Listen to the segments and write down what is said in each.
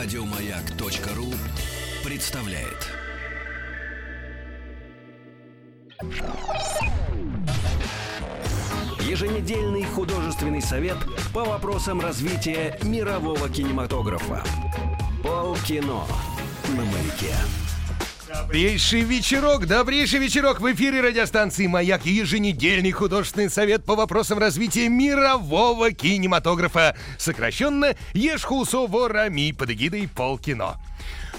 Радиомаяк.ру представляет. Еженедельный художественный совет по вопросам развития мирового кинематографа. Полкино на маяке. Добрейший вечерок, добрейший вечерок в эфире радиостанции «Маяк» еженедельный художественный совет по вопросам развития мирового кинематографа, сокращенно «Ешхусоворами» под эгидой «Полкино».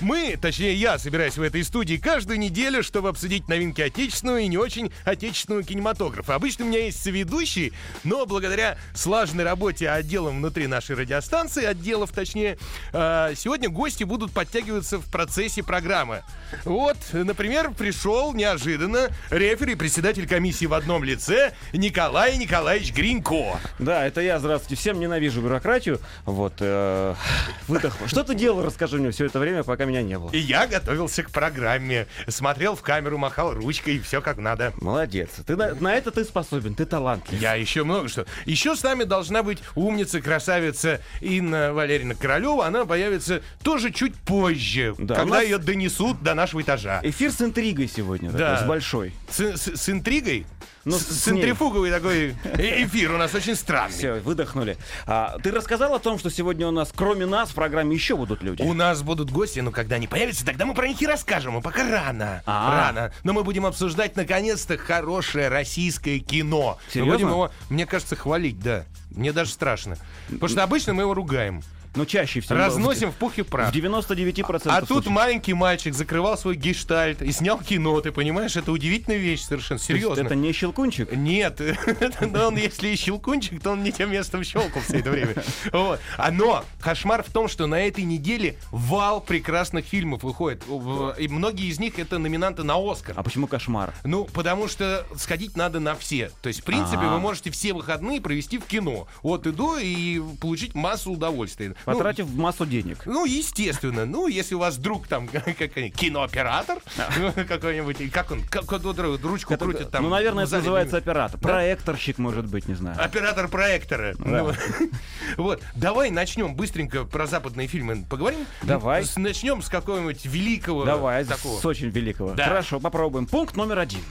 Мы, точнее я, собираюсь в этой студии каждую неделю, чтобы обсудить новинки отечественного и не очень отечественного кинематографа. Обычно у меня есть соведущий, но благодаря слаженной работе отделом внутри нашей радиостанции, отделов точнее, э, сегодня гости будут подтягиваться в процессе программы. Вот, например, пришел неожиданно рефери, председатель комиссии в одном лице Николай Николаевич Гринько. Да, это я, здравствуйте. Всем ненавижу бюрократию. Вот, э, выдох. Что ты делал, расскажи мне все это время, пока меня не было. И я готовился к программе, смотрел в камеру, махал ручкой, и все как надо. Молодец. Ты на, на это ты способен, ты талантлив. Я еще много что. Еще с нами должна быть умница, красавица Инна Валерьевна Королева. Она появится тоже чуть позже, Да, когда нас- ее донесут до нашего этажа. Эфир с интригой сегодня, Да. такой, с большой. С, с- с интригой? Ну, интрифуговый такой э- эфир у нас очень странный. Все, выдохнули. А, ты рассказал о том, что сегодня у нас, кроме нас, в программе еще будут люди? У нас будут гости, но когда они появятся, тогда мы про них и расскажем. А пока рано. А. Рано. Но мы будем обсуждать, наконец-то, хорошее российское кино. Мы Серьезно? будем его, мне кажется, хвалить, да. Мне даже страшно. Потому что обычно мы его ругаем. Ну, чаще всего. Разносим в пух и В прах. 99% А тут случаев. маленький мальчик закрывал свой гештальт и снял кино, ты понимаешь? Это удивительная вещь совершенно, серьезно. Это не щелкунчик? Нет, но он, если и щелкунчик, то он не тем местом щелкал все это время. Вот. А но кошмар в том, что на этой неделе вал прекрасных фильмов выходит. В- И многие из них это номинанты на Оскар. А почему кошмар? Ну, потому что сходить надо на все. То есть, в принципе, А. вы можете все выходные провести в кино. Вот и до, и получить массу удовольствия. Ну, Потратив массу денег. ну, естественно. Ну, если у вас друг там как они, кинооператор, ну, какой-нибудь, и как он, как он ручку Это- крутит там. ну, наверное, это называется оператор. Проекторщик, может быть, не знаю. Оператор проектора. Ну, Вот, давай начнем быстренько про западные фильмы поговорим. Давай. Начнем с какого-нибудь великого Давай, такого. с очень великого. Да. Хорошо, попробуем. Пункт номер один.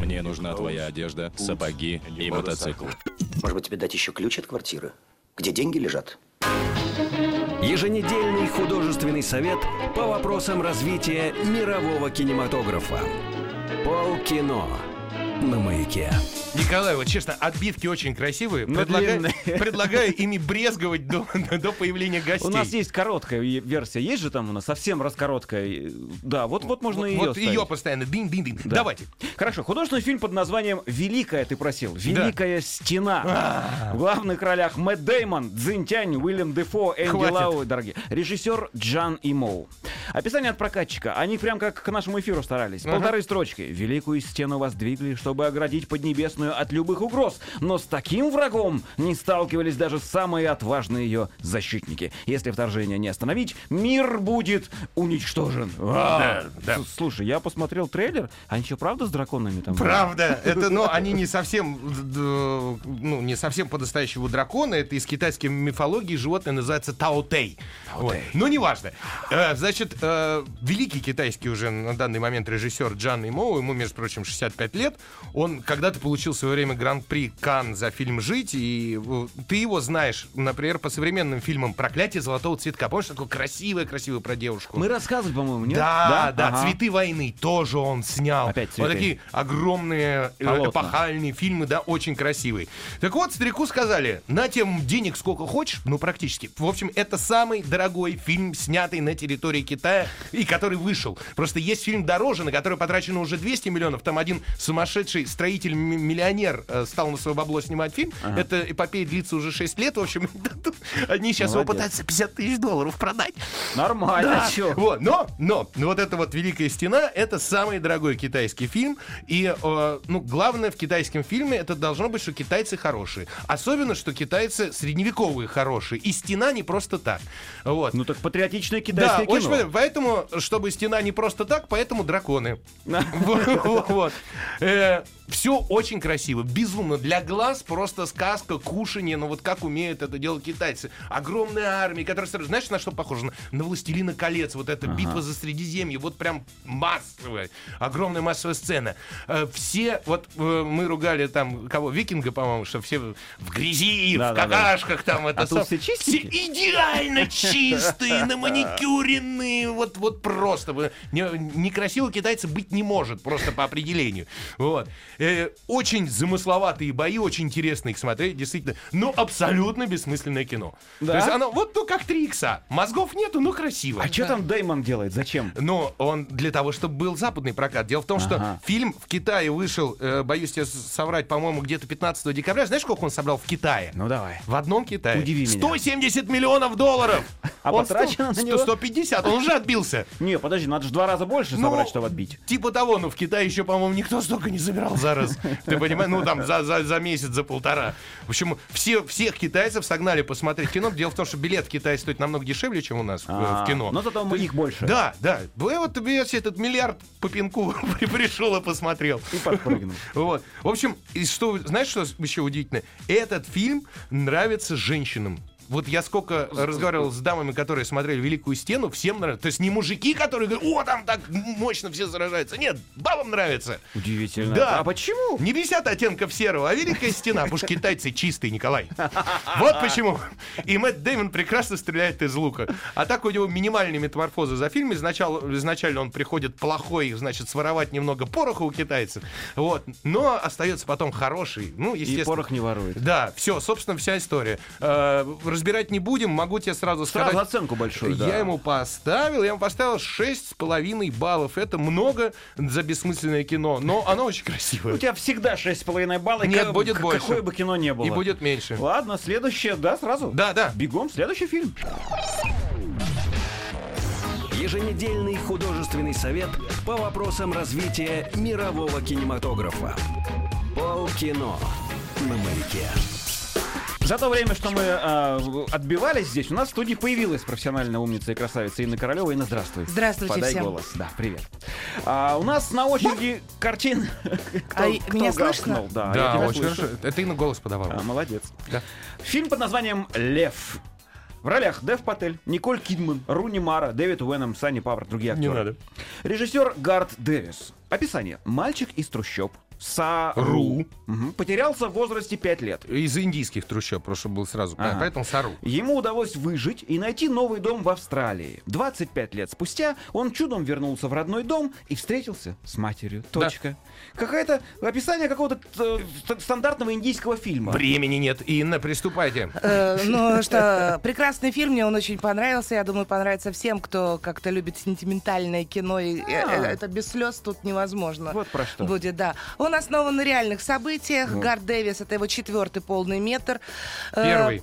Мне нужна твоя одежда, сапоги и мотоцикл. Может быть, тебе дать еще ключ от квартиры? Где деньги лежат? Еженедельный художественный совет по вопросам развития мирового кинематографа. Полкино на маяке. Николай, вот честно, отбивки очень красивые. Но Предлагаю, длинные. предлагаю ими брезговать до, до появления гостей. У нас есть короткая версия, есть же там у нас совсем раскороткая. Да, вот, вот можно ее Вот ее постоянно. Дин-дин-дин. Да. Давайте. Хорошо, художественный фильм под названием «Великая» ты просил. «Великая стена». А. В главных ролях Мэтт Деймон, Цзиньтянь, Уильям Дефо, Энди Хватит. Лау, дорогие. Режиссер Джан Имоу. Описание от прокатчика. Они прям как к нашему эфиру старались. Полторы строчки. «Великую стену воздвигли, чтобы оградить Поднебесную от любых угроз. Но с таким врагом не сталкивались даже самые отважные ее защитники. Если вторжение не остановить, мир будет уничтожен». А, да. Слушай, я посмотрел трейлер. Они что, правда с драконами там? Правда, это, ну, они не совсем, ну, не совсем по-настоящему драконы. Это из китайской мифологии животное называется Таотей. Вот. Но неважно. Э, Значит, э, великий китайский уже на данный момент режиссер Джан Имоу, ему, между прочим, 65 лет, он когда-то получил в свое время гран-при Кан за фильм «Жить», и э, ты его знаешь, например, по современным фильмам «Проклятие золотого цветка». Помнишь, такое красивое-красивое про девушку? Мы рассказывали, по-моему, нет? Да, да, Ага. «Цветы войны» тоже он снял. Опять Вот «Цветы». такие огромные э, Полотна. эпохальные фильмы, да, очень красивые. Так вот, старику сказали, на тем денег сколько хочешь, ну, практически. В общем, это самый дорогой фильм, снятый на территории Китая и который вышел. Просто есть фильм дороже, на который потрачено уже 200 миллионов. Там один сумасшедший строитель-миллионер э, стал на свое бабло снимать фильм. Эта эпопея длится уже 6 лет. В общем, они сейчас его Молодец. пытаются 50 тысяч долларов продать. Нормально, Да. Вот, но, но, вот эта вот Великая Стена, это самый дорогой китайский фильм. И, э, ну, главное в китайском фильме, это должно быть, что китайцы хорошие. Особенно, что китайцы средневековые хорошие. И стена не просто так. Вот. Ну так патриотичное Да, китайское очень кино. понятно. поэтому, чтобы стена не просто так, поэтому драконы. Вот, вот. Все очень красиво, безумно. Для глаз просто сказка, кушанье, ну вот как умеют это делать китайцы. Огромная армия, которая, сразу- знаешь, на что похожа? На, на «Властелина колец», вот эта битва за Средиземье, вот прям массовая, огромная массовая сцена. Э, Все, вот э, мы ругали там, кого, Викинга, по-моему, что все в грязи, в Да-да-да. какашках там. Это А тут сам- все чистенькие? идеально чистые, на маникюренные, вот, вот просто. Некрасиво китайцы быть не может, просто по определению. Вот. Э, очень замысловатые бои, очень интересно их смотреть, действительно. Но абсолютно бессмысленное кино. Да? То есть оно вот ну как три икса. Мозгов нету, но красиво. А что там Дэймон делает? Зачем? Но он для того, чтобы был западный прокат. Дело в том, что Ага. фильм в Китае вышел, э, боюсь тебе соврать, по-моему, где-то 15 декабря. Знаешь, сколько он собрал в Китае? Ну давай. В одном Китае. Удиви меня. 170 миллионов долларов! А Он потрачено сто- на него? 150, он уже отбился. Не, подожди, надо же два раза больше Ну, собрать, чтобы отбить. Типа того, но в Китае еще, по-моему, никто столько не забирал за раз. Ты понимаешь? Ну, там, за, за, за месяц, за полтора. В общем, все, всех китайцев согнали посмотреть кино. Дело в том, что билет в Китае стоит намного дешевле, чем у нас в, А, кино. но зато То есть- их больше. Да, да. Вы вот видите, этот миллиард по пинку при- пришел и посмотрел. И подпрыгнул. Вот. В общем, и что, знаешь, что еще удивительно? Этот фильм нравится женщинам. Вот я сколько разговаривал с дамами, которые смотрели «Великую стену», всем нравится. То есть не мужики, которые говорят, о, там так мощно все заражаются. Нет, бабам нравится. Удивительно. Да. А почему? Не 50 оттенков серого, а Великая стена, потому что китайцы чистые, Николай. Вот почему. И Мэтт Дэймон прекрасно стреляет из лука. А так у него минимальные метаморфозы за фильм. Изначально, изначально он приходит плохой, значит, своровать немного пороха у китайцев. Вот. Но остается потом хороший. Ну, И естественно. порох не ворует. Да, все, собственно, вся история. Разбирать не будем, могу тебе сразу Сразу сказать. оценку большую, да. Я ему поставил, я ему поставил 6,5 баллов. Это много за бессмысленное кино, но оно очень красивое. У тебя всегда 6,5 балла. Нет, как- будет к- больше. Какое бы кино не было. И будет меньше. Ладно, следующее, да, сразу? Да, да. Бегом, следующий фильм. Еженедельный художественный совет по вопросам развития мирового кинематографа. Полкино на маяке. За то время, что мы а, отбивались здесь, у нас в студии появилась профессиональная умница и красавица Инна Королева. Инна, здравствуй. Здравствуйте Подай всем. голос. Да, привет. А, у нас на очереди картин. А и- меня слышно? гавкнул? Да, я Да, очень слышу. хорошо. Это Инна голос подавала. А, молодец. Да. Фильм под названием «Лев». В ролях Дэв Патель, Николь Кидман, Руни Мара, Дэвид Уэном, Санни Павр, другие Не актеры. надо. Режиссер Гард Дэвис. Описание. Мальчик из трущоб. Сару. Ру. Мгм. Потерялся в возрасте 5 лет. Из индийских трущоб, просто был сразу. Ага. Поэтому Сару. Ему удалось выжить и найти новый дом в Австралии. 25 лет спустя он чудом вернулся в родной дом и встретился с матерью. Точка. Какое-то описание какого-то э, ст- стандартного индийского фильма. Времени нет. Инна, приступайте. Э, Ну что, прекрасный фильм, мне он очень понравился. Я думаю, понравится всем, кто как-то любит сентиментальное кино. И э, э, это без слез тут невозможно. Вот про что. Будет, да. Он основан на реальных событиях. Гард Дэвис это его четвертый полный метр. Э, Первый.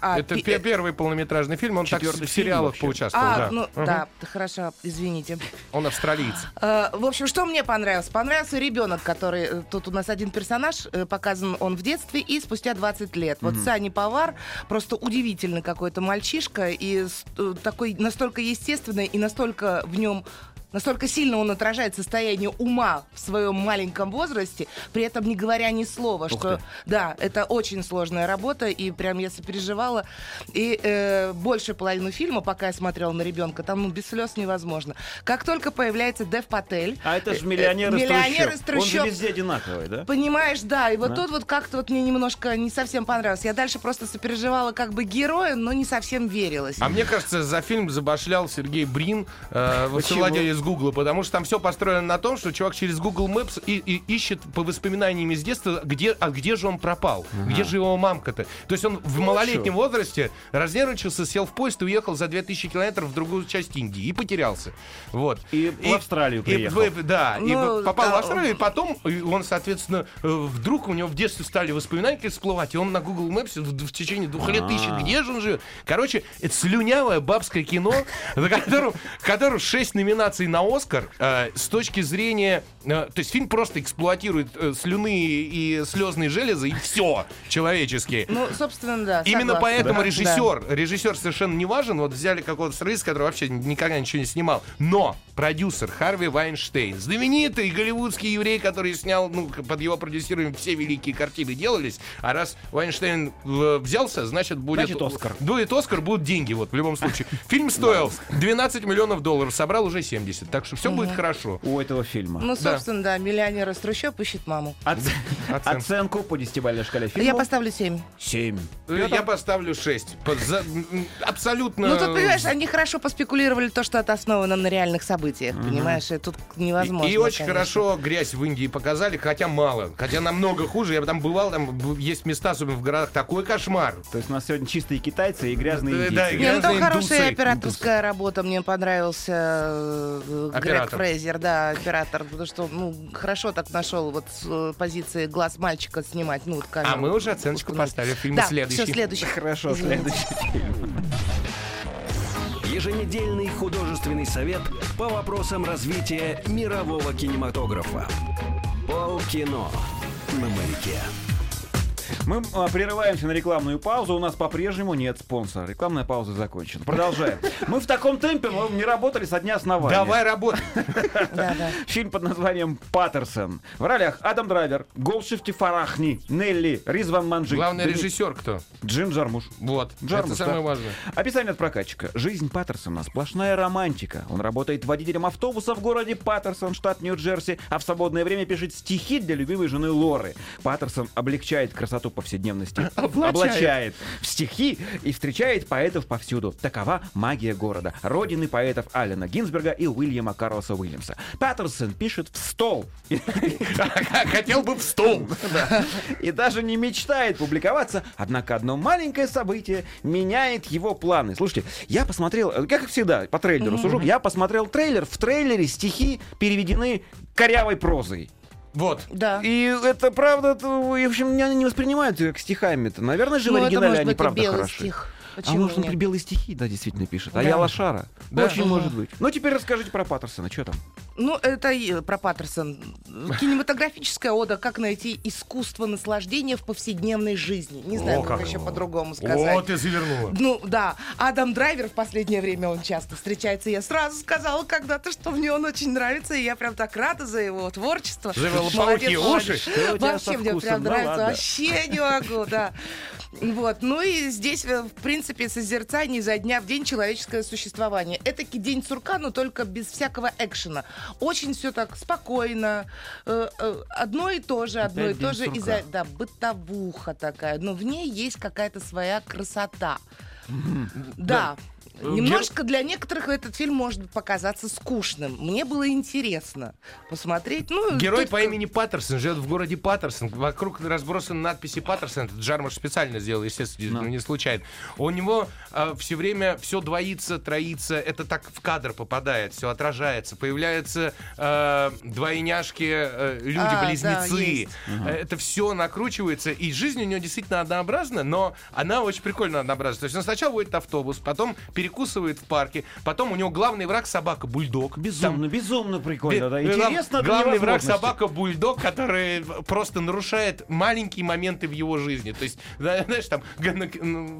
а, Это пи- пе- первый полнометражный фильм. Он так в сериалах вообще. поучаствовал. А, да. ну Мгм. да, хорошо, извините. Он австралиец. Э, В общем, что мне понравилось? Понравился ребенок, который... э, Тут у нас один персонаж э, показан, он в детстве и спустя 20 лет. Вот Сани Повар просто удивительный какой-то мальчишка и э, такой настолько естественный и настолько в нем Настолько сильно он отражает состояние ума в своем маленьком возрасте, при этом не говоря ни слова, что ты. да, это очень сложная работа, и прям я сопереживала. И э, большую половину фильма, пока я смотрела на ребенка, там ну, без слез невозможно. Как только появляется Дев Патель, А это же э, миллионер, из миллионер трущоб. из трущоб. Он же везде одинаковый, да? Понимаешь, да, и вот Да. тут вот как-то вот мне немножко не совсем понравилось. Я дальше просто сопереживала как бы героя, но не совсем верилась. А мне кажется, за фильм забашлял Сергей Брин, э, Почему? владелец Гугла, потому что там все построено на том, что чувак через Google Maps и, и ищет по воспоминаниям из детства, где, а где же он пропал, где же его мамка-то. То есть он в малолетнем возрасте разнервничался, сел в поезд и уехал за 2000 километров в другую часть Индии и потерялся. Вот. И в Австралию приехал. в- да, и Ну, в- попал в да, Австралию, и потом и он, соответственно, э, вдруг у него в детстве стали воспоминания всплывать, и он на Google Maps в, в течение двух лет ищет, где же он живет. Короче, это слюнявое бабское кино, за которым, которым 6 номинаций номинации на Оскар э, с точки зрения... э, то есть фильм просто эксплуатирует э, слюны и слезные железы, и все человеческие. Ну, собственно, да. Именно согласна. поэтому Да. режиссер, режиссер совершенно не важен. Вот взяли какого-то сценариста, который вообще никогда ничего не снимал. Но продюсер Харви Вайнштейн, знаменитый голливудский еврей, который снял, ну, под его продюсированием все великие картины делались. А раз Вайнштейн э, взялся, значит будет... Значит, Оскар. Будет Оскар, будут деньги, вот, в любом случае. Фильм стоил 12 миллионов долларов, собрал уже 70. Так что все будет хорошо. У этого фильма. Ну, Да. собственно, да, миллионер из трущоб ищет маму. Оц-. Оценку по десятибалльной шкале фильма. Я поставлю 7. Семь. Э, Я поставлю 6. По- за- Абсолютно... Ну, тут, понимаешь, они хорошо поспекулировали то, что это основано на реальных событиях, понимаешь, и тут невозможно. И, и очень конечно. хорошо грязь в Индии показали, хотя мало. Хотя намного хуже. Я там бывал, там есть места, особенно в городах, такой кошмар. То есть у нас сегодня чистые китайцы и грязные Да, да, индийцы. и Не, ну там Грязные хорошая индусы. операторская работа. Мне понравился Грег. Фрейзер, да, оператор. Потому что, ну, хорошо так нашел вот с э, позиции глаз мальчика снимать. Ну, вот камеру. А мы уже оценочку установить. поставили в фильме да, следующий. Все, следующий. Хорошо, Извините. следующий фильм. Еженедельный художественный совет по вопросам развития мирового кинематографа. Полкино на маяке. Мы а, прерываемся на рекламную паузу. У нас по-прежнему нет спонсора. Рекламная пауза закончена. Продолжаем. Мы в таком темпе мы не работали со дня основания. Давай работай. Фильм под названием «Паттерсон». В ролях Адам Драйвер, Голшифти Фарахни, Нелли, Ризван Манджи. Главный режиссер кто? Джим Джармуш. Вот. Джармуш, Это самое важное. Описание от прокатчика. Жизнь Паттерсона сплошная романтика. Он работает водителем автобуса в городе Паттерсон, штат Нью-Джерси, а в свободное время пишет стихи для любимой жены Лоры. Паттерсон облегчает красоту повседневности, облачает в стихи и встречает поэтов повсюду. Такова магия города. Родины поэтов Алена Гинзберга и Уильяма Карлоса Уильямса. Паттерсон пишет в стол. Хотел бы в стол. И даже не мечтает публиковаться, однако одно маленькое событие меняет его планы. Слушайте, я посмотрел, как всегда, по трейлеру сужу, я посмотрел трейлер, в трейлере стихи переведены корявой прозой. Вот. Да. И это правда, это, в общем, меня не воспринимают как стихами-то. Наверное же в Ну, это оригинале может они быть правда белый хороши. стих. А Почему может, он нет? при белые стихи, да, действительно пишет. А Да. я лошара. Да. Очень может быть. Ну, теперь расскажите про Паттерсона, что там? Ну, это и про Паттерсон. Кинематографическая ода «Как найти искусство наслаждения в повседневной жизни». Не знаю, О, как, как. еще по-другому сказать. Вот ты завернула. Ну, да. Адам Драйвер в последнее время он часто встречается. Я сразу сказала когда-то, что мне он очень нравится, и я прям так рада за его творчество. За его молодец. уши. Вообще мне прям Ну нравится. ладно. Вообще не могу, да. Вот. Ну и здесь, э, в принципе, созерцание изо дня в день человеческое существование. Это день сурка, но только без всякого экшена. Очень все так спокойно. э, э, Одно и то же, одно Опять и то же. Из-за да, бытовуха такая. Но в ней есть какая-то своя красота. Да. Э, Немножко для некоторых этот фильм может показаться скучным. Мне было интересно посмотреть. Ну, Герой тут по имени Паттерсон живет в городе Паттерсон. Вокруг разбросаны надписи Паттерсон. Этот Джармаш специально сделал, естественно, Ну. не случайно. У него все время все двоится, троится. Это так в кадр попадает, все отражается. Появляются э, двойняшки, э, А, люди-близнецы. да, есть. Э, Это все накручивается. И жизнь у него действительно однообразна, но она очень прикольно однообразна. То есть он сначала водит автобус, потом перекусывает в парке, потом у него главный враг собака-бульдог. Безумно, безумно прикольно, да. Бе- Интересно Главный враг собака бульдог, который просто нарушает маленькие моменты в его жизни. То есть, знаешь, там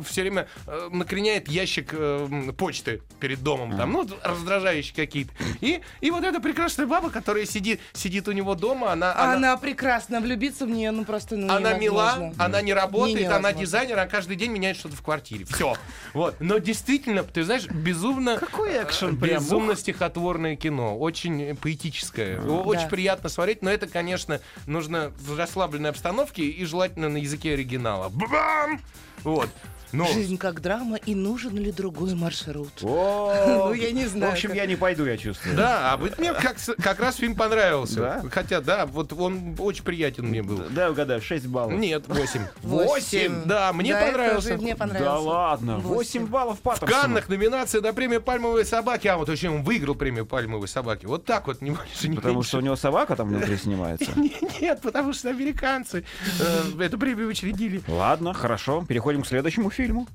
все время э, накреняет ящик э, м, почты перед домом, там, ну, раздражающие какие-то. И, и вот эта прекрасная баба, которая сидит, сидит у него дома, она, Она, она, прекрасна, влюбиться в нее, ну просто ну, она мила, она не работает, Не, она дизайнер, она каждый день меняет что-то в квартире. Все. Вот. Но действительно, ты знаешь, безумно... Какой экшен э, прям, Безумно стихотворное кино. Очень э, поэтическое. Очень приятно смотреть, но это, конечно, нужно в расслабленной обстановке и желательно на языке оригинала. Бам! Вот. Но Жизнь как драма, и нужен ли другой маршрут? О, Ну, я не знаю, В общем, как- я не пойду, я чувствую. да, а вот мне как, как раз фильм понравился. Да? Хотя, да, вот он очень приятен мне был. Да, угадаю, 6 баллов. Нет, 8. Восемь. Да, мне Да, это понравился. Мне Да понравился. ладно, 8 Восемь. баллов В Паттерсона. Каннах номинация на премию «Пальмовые собаки». А вот очень он выиграл премию «Пальмовые собаки». Вот так вот, не больше, не Потому меньше. что у него собака там внутри снимается. Нет, потому что американцы э, эту премию учредили. Ладно, хорошо, переходим к следующему фильму.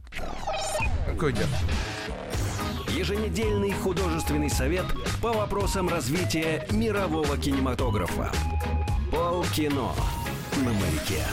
Какой тебя? Еженедельный художественный совет по вопросам развития мирового кинематографа. Полкино на маяке.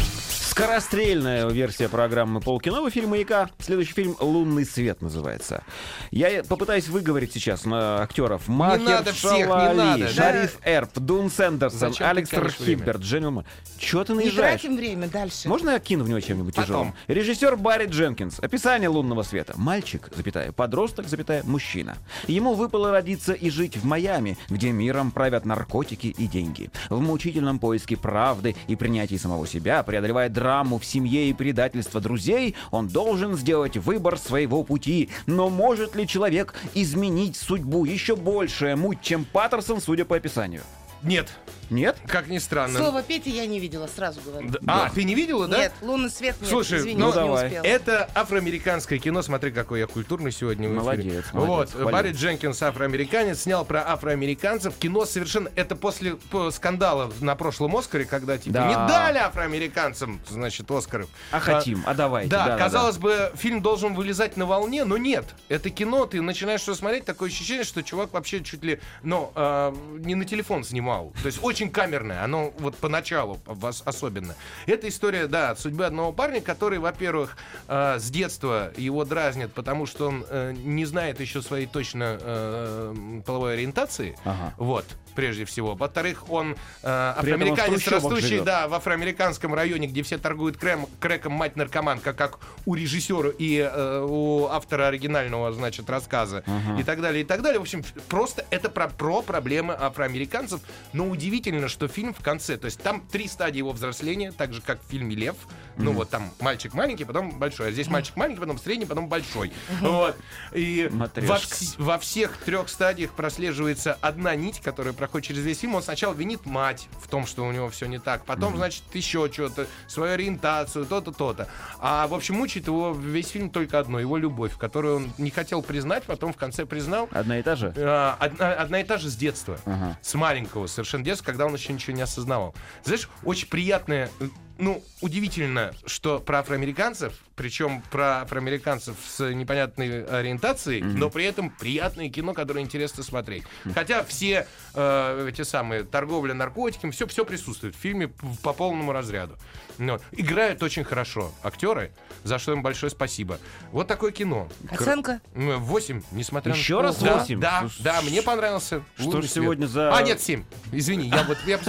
Скорострельная версия программы «Полкино» в эфире «Маяка». Следующий фильм «Лунный свет» называется. Я попытаюсь выговорить сейчас на актеров. Махер надо всех, не Шалали, надо. Шариф Эрп, Дун Сэндерсон, Зачем время? Хибберт, Дженнил Мо- Чё ты Не наезжаешь? тратим время, дальше. Можно я кину в него чем-нибудь тяжелым? Режиссер Барри Дженкинс. Описание лунного света. Мальчик, запятая, подросток, запятая, мужчина. Ему выпало родиться и жить в Майами, где миром правят наркотики и деньги. В мучительном поиске правды и принятии самого себя, преодолевая драму в семье и предательство друзей, он должен сделать выбор своего пути. Но может ли человек изменить судьбу? Еще большая муть, чем Паттерсон, судя по описанию. Нет, Нет? как ни странно. Слово Пети я не видела, сразу говорю. Да- А, ты не видела, да? Нет, лунный свет нет, Слушай, извини, ну не давай. успела. Это афроамериканское кино. Смотри, какой я культурный сегодня. в эфире. Молодец, Вот, молодец, хвалю. Барри Дженкинс, афроамериканец, снял про афроамериканцев. Кино совершенно... Это после скандала на прошлом Оскаре, когда типа Да. не дали афроамериканцам, значит, Оскаров. А хотим, а давайте. Да, да-да-да. казалось бы, фильм должен вылезать на волне, но нет. Это кино, ты начинаешь что смотреть, такое ощущение, что чувак вообще чуть ли, ну, э, не на телефон снимал. То есть очень камерное, оно вот поначалу ос- особенно. Это история, да, судьбы одного парня, который, во-первых, э, с детства его дразнит, потому что он э, не знает еще своей точно э, половой ориентации. Ага. Вот, прежде всего. Во-вторых, он э, афроамериканец, растущий, живет. да, в афроамериканском районе, где все торгуют крем, крэком мать наркоманка, как у режиссера и э, у автора оригинального, значит, рассказа и так далее, и так далее. В общем, просто это про, про проблемы афроамериканцев. Но удивительно, что фильм в конце, то есть там три стадии его взросления, так же, как в фильме «Лев». Ну вот там мальчик маленький, потом большой. А здесь мальчик маленький, потом средний, потом большой. Вот. И во, Матрешка. во всех трех стадиях прослеживается одна нить, которая проходит через весь фильм. Он сначала винит мать в том, что у него все не так. Потом, значит, еще что-то, свою ориентацию, то-то, то-то. А, в общем, мучает его весь фильм только одно. Его любовь, которую он не хотел признать, потом в конце признал. Одна и та же? А, Одна, одна и та же с детства. Ага. С маленького совершенно детства, когда он еще ничего не осознавал. Знаешь, очень приятное, э, ну, удивительно, что про афроамериканцев, причем про афроамериканцев с непонятной ориентацией, но при этом приятное кино, которое интересно смотреть. Хотя все э, эти самые торговля наркотиками, все, все присутствует в фильме по полному разряду. Ну, играют очень хорошо актеры, за что им большое спасибо. Вот такое кино. Оценка? 8, несмотря на... Еще раз Да, 8? Да, да, с- мне понравился. Что «Лунный ж свет». сегодня за- А, нет, 7. Извини, я вот... Я...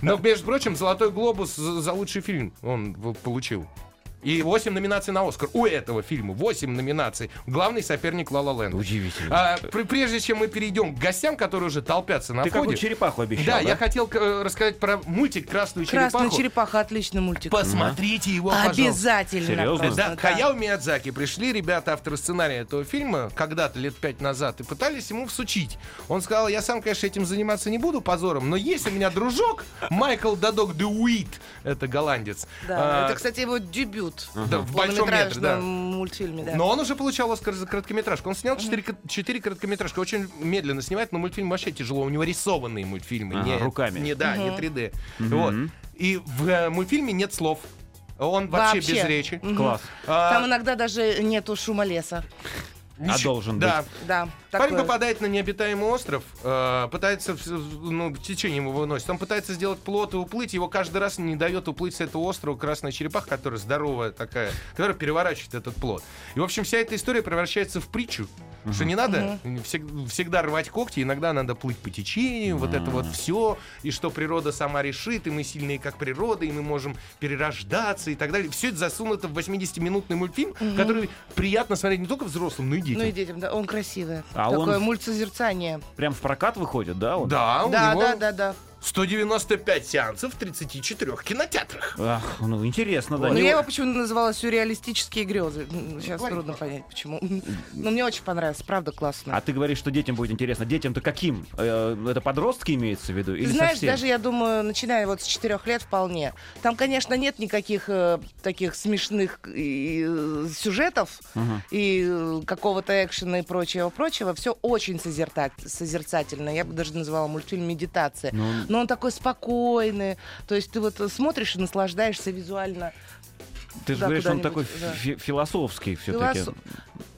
Но, между прочим, «Золотой глобус» за лучший фильм он в- получил. И 8 номинаций на Оскар у этого фильма. 8 номинаций. Главный соперник Ла Ла Ленд. Удивительно. А, пр- прежде чем мы перейдем к гостям, которые уже толпятся на Ты входе... какую черепаху обещал, да, да? я хотел э, рассказать про мультик «Красную Красная черепаху». черепаха, отличный мультик. Посмотрите его, пожалуйста. Обязательно. Серьезно? просто, Да, Хаяо Миядзаки. Пришли ребята, авторы сценария этого фильма, когда-то, лет пять назад, и пытались ему всучить. Он сказал, я сам, конечно, этим заниматься не буду позором, но есть у меня дружок, Майкл Дадок Дуит, это голландец. Да, А, это, кстати, его дебют да, в большом метре, да. мультфильме. Да. Но он уже получал Оскар за короткометражку. Он снял четыре, ко- четыре короткометражки. Очень медленно снимает, но мультфильм вообще тяжело. У него рисованные мультфильмы. Ага, не, руками. Не, да, не 3D. Вот. И в э, мультфильме нет слов. Он вообще, Вообще. без речи. Класс. А, Там иногда даже нету шума леса. А должен да. Да, Парень такое. попадает на необитаемый остров, э, пытается, в- в- ну, течение его выносит. Он пытается сделать плот и уплыть, его каждый раз не дает уплыть с этого острова красная черепаха, которая здоровая такая, которая переворачивает этот плот. И, в общем, вся эта история превращается в притчу, что не надо всег- всегда рвать когти, иногда надо плыть по течению, вот это вот все, и что природа сама решит, и мы сильные как природа, и мы можем перерождаться и так далее. Все это засунуто в 80-минутный мультфильм, который приятно смотреть не только взрослым, но и детям. Ну и детям, да, он красивый. А Такое он- мультсозерцание. Прям в прокат выходит, да? он? Да, Да, него да, да, да. 195 сеансов в 34 кинотеатрах. Ах, ну интересно, да. Но Не- я его почему-то называла сюрреалистические грезы. Сейчас трудно понять, почему. Но мне очень понравилось, правда классно. А ты говоришь, что детям будет интересно. Детям-то каким? Э, Это подростки имеется в виду? Или Ты знаешь, совсем? даже я думаю, начиная вот с четырех лет вполне. Там, конечно, нет никаких э, таких смешных и, э, сюжетов и э, какого-то экшена и прочего-прочего. Все очень созерта- созерцательно. Я бы даже называла мультфильм медитация. Ну, Но он такой спокойный. То есть ты вот смотришь и наслаждаешься визуально. Ты же да, говоришь, он такой да. фи- философский все-таки. Философ-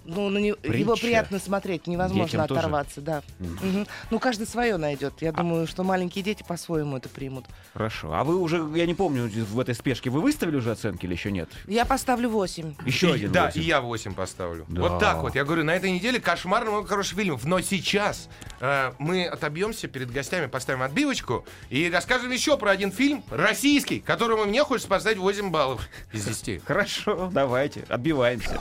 Ну, на не- Притча. его приятно смотреть, невозможно Детям тоже? оторваться, да. Мгм. Ну, каждый свое найдет. Я думаю, что маленькие дети по-своему это примут. Хорошо. А вы уже, я не помню, в этой спешке вы выставили уже оценки или еще нет? Я поставлю 8. Еще И- один. Да, восемь. и я 8 поставлю. Да. Вот так вот. Я говорю, на этой неделе кошмарно много хороших фильмов. Но сейчас э, мы отобьемся перед гостями, поставим отбивочку и расскажем еще про один фильм российский, которому мне хочется поставить 8 баллов из 10. Хорошо, давайте, отбиваемся.